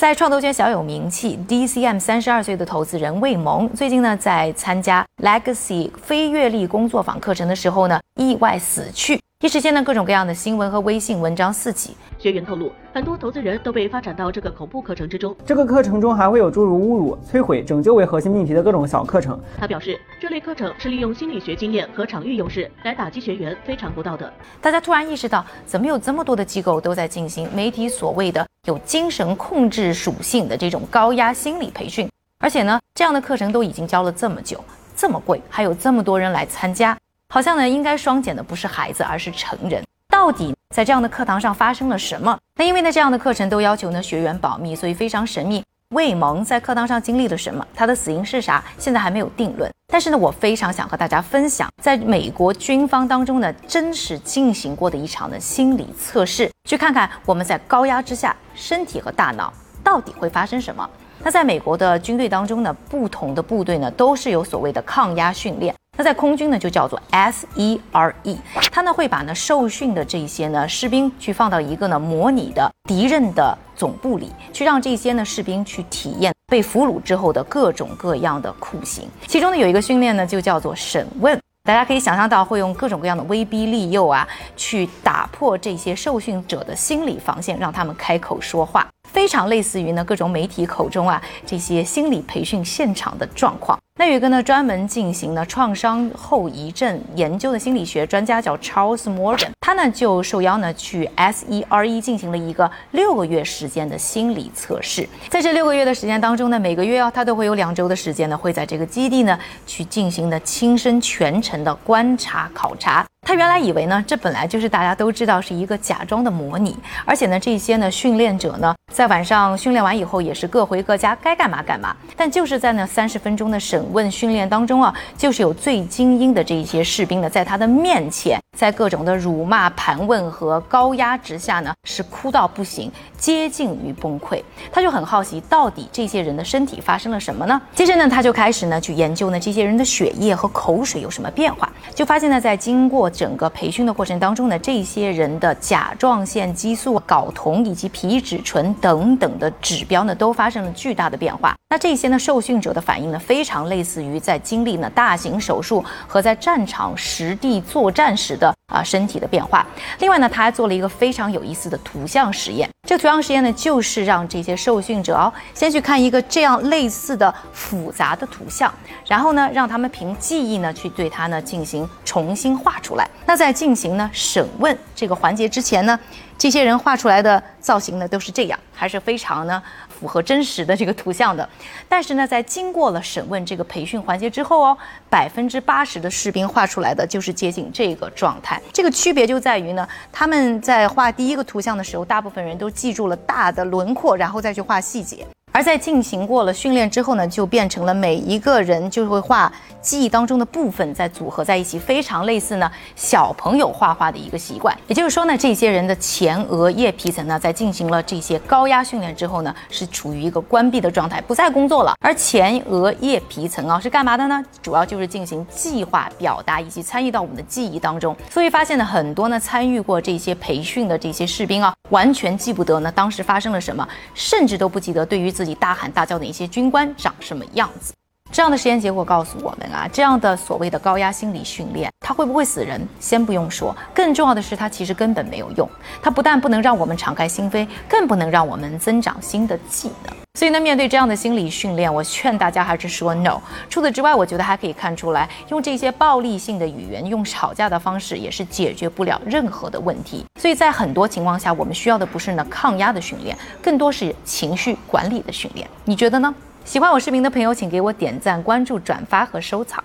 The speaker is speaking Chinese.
在创投圈小有名气，DCM 三十二岁的投资人魏萌，最近呢在参加 Legacy 非阅历工作坊课程的时候呢，意外死去。一时间呢，各种各样的新闻和微信文章四起。学员透露，很多投资人都被发展到这个恐怖课程之中。这个课程中还会有诸如侮辱、摧毁、拯救为核心命题的各种小课程。他表示，这类课程是利用心理学经验和场域优势来打击学员，非常不道德。大家突然意识到，怎么有这么多的机构都在进行媒体所谓的有精神控制属性的这种高压心理培训，而且呢，这样的课程都已经教了这么久，这么贵，还有这么多人来参加。好像呢，应该双减的不是孩子，而是成人。到底在这样的课堂上发生了什么？那因为呢，这样的课程都要求呢学员保密，所以非常神秘。魏萌在课堂上经历了什么？他的死因是啥？现在还没有定论。但是呢，我非常想和大家分享，在美国军方当中呢，真实进行过的一场的心理测试，去看看我们在高压之下，身体和大脑到底会发生什么。那在美国的军队当中呢，不同的部队呢，都是有所谓的抗压训练。那在空军呢，就叫做 S E R E，他呢会把呢受训的这些呢士兵去放到一个呢模拟的敌人的总部里，去让这些呢士兵去体验被俘虏之后的各种各样的酷刑。其中呢有一个训练呢就叫做审问，大家可以想象到会用各种各样的威逼利诱啊，去打破这些受训者的心理防线，让他们开口说话。非常类似于呢各种媒体口中啊这些心理培训现场的状况。那有一个呢专门进行呢创伤后遗症研究的心理学专家叫 Charles Morgan，他呢就受邀呢去 SERE 进行了一个六个月时间的心理测试。在这六个月的时间当中呢，每个月啊他都会有两周的时间呢会在这个基地呢去进行的亲身全程的观察考察。他原来以为呢，这本来就是大家都知道是一个假装的模拟，而且呢，这些呢训练者呢，在晚上训练完以后也是各回各家，该干嘛干嘛。但就是在那三十分钟的审问训练当中啊，就是有最精英的这一些士兵呢，在他的面前，在各种的辱骂、盘问和高压之下呢，是哭到不行，接近于崩溃。他就很好奇，到底这些人的身体发生了什么呢？接着呢，他就开始呢去研究呢这些人的血液和口水有什么变化，就发现呢，在经过整个培训的过程当中呢，这些人的甲状腺激素、睾酮以及皮质醇等等的指标呢，都发生了巨大的变化。那这些呢，受训者的反应呢，非常类似于在经历呢大型手术和在战场实地作战时的啊身体的变化。另外呢，他还做了一个非常有意思的图像实验。这个图像实验呢，就是让这些受训者哦，先去看一个这样类似的复杂的图像，然后呢，让他们凭记忆呢，去对它呢进行重新画出来。那在进行呢审问这个环节之前呢，这些人画出来的造型呢都是这样，还是非常呢符合真实的这个图像的。但是呢，在经过了审问这个培训环节之后哦，百分之八十的士兵画出来的就是接近这个状态。这个区别就在于呢，他们在画第一个图像的时候，大部分人都记住了大的轮廓，然后再去画细节。而在进行过了训练之后呢，就变成了每一个人就会画记忆当中的部分，再组合在一起，非常类似呢小朋友画画的一个习惯。也就是说呢，这些人的前额叶皮层呢，在进行了这些高压训练之后呢，是处于一个关闭的状态，不再工作了。而前额叶皮层啊，是干嘛的呢？主要就是进行计划、表达以及参与到我们的记忆当中。所以发现呢，很多呢参与过这些培训的这些士兵啊，完全记不得呢当时发生了什么，甚至都不记得对于自己大喊大叫的一些军官长什么样子？这样的实验结果告诉我们啊，这样的所谓的高压心理训练，它会不会死人？先不用说，更重要的是，它其实根本没有用。它不但不能让我们敞开心扉，更不能让我们增长新的技能。所以呢，面对这样的心理训练，我劝大家还是说 no。除此之外，我觉得还可以看出来，用这些暴力性的语言，用吵架的方式，也是解决不了任何的问题。所以在很多情况下，我们需要的不是呢抗压的训练，更多是情绪管理的训练。你觉得呢？喜欢我视频的朋友，请给我点赞、关注、转发和收藏。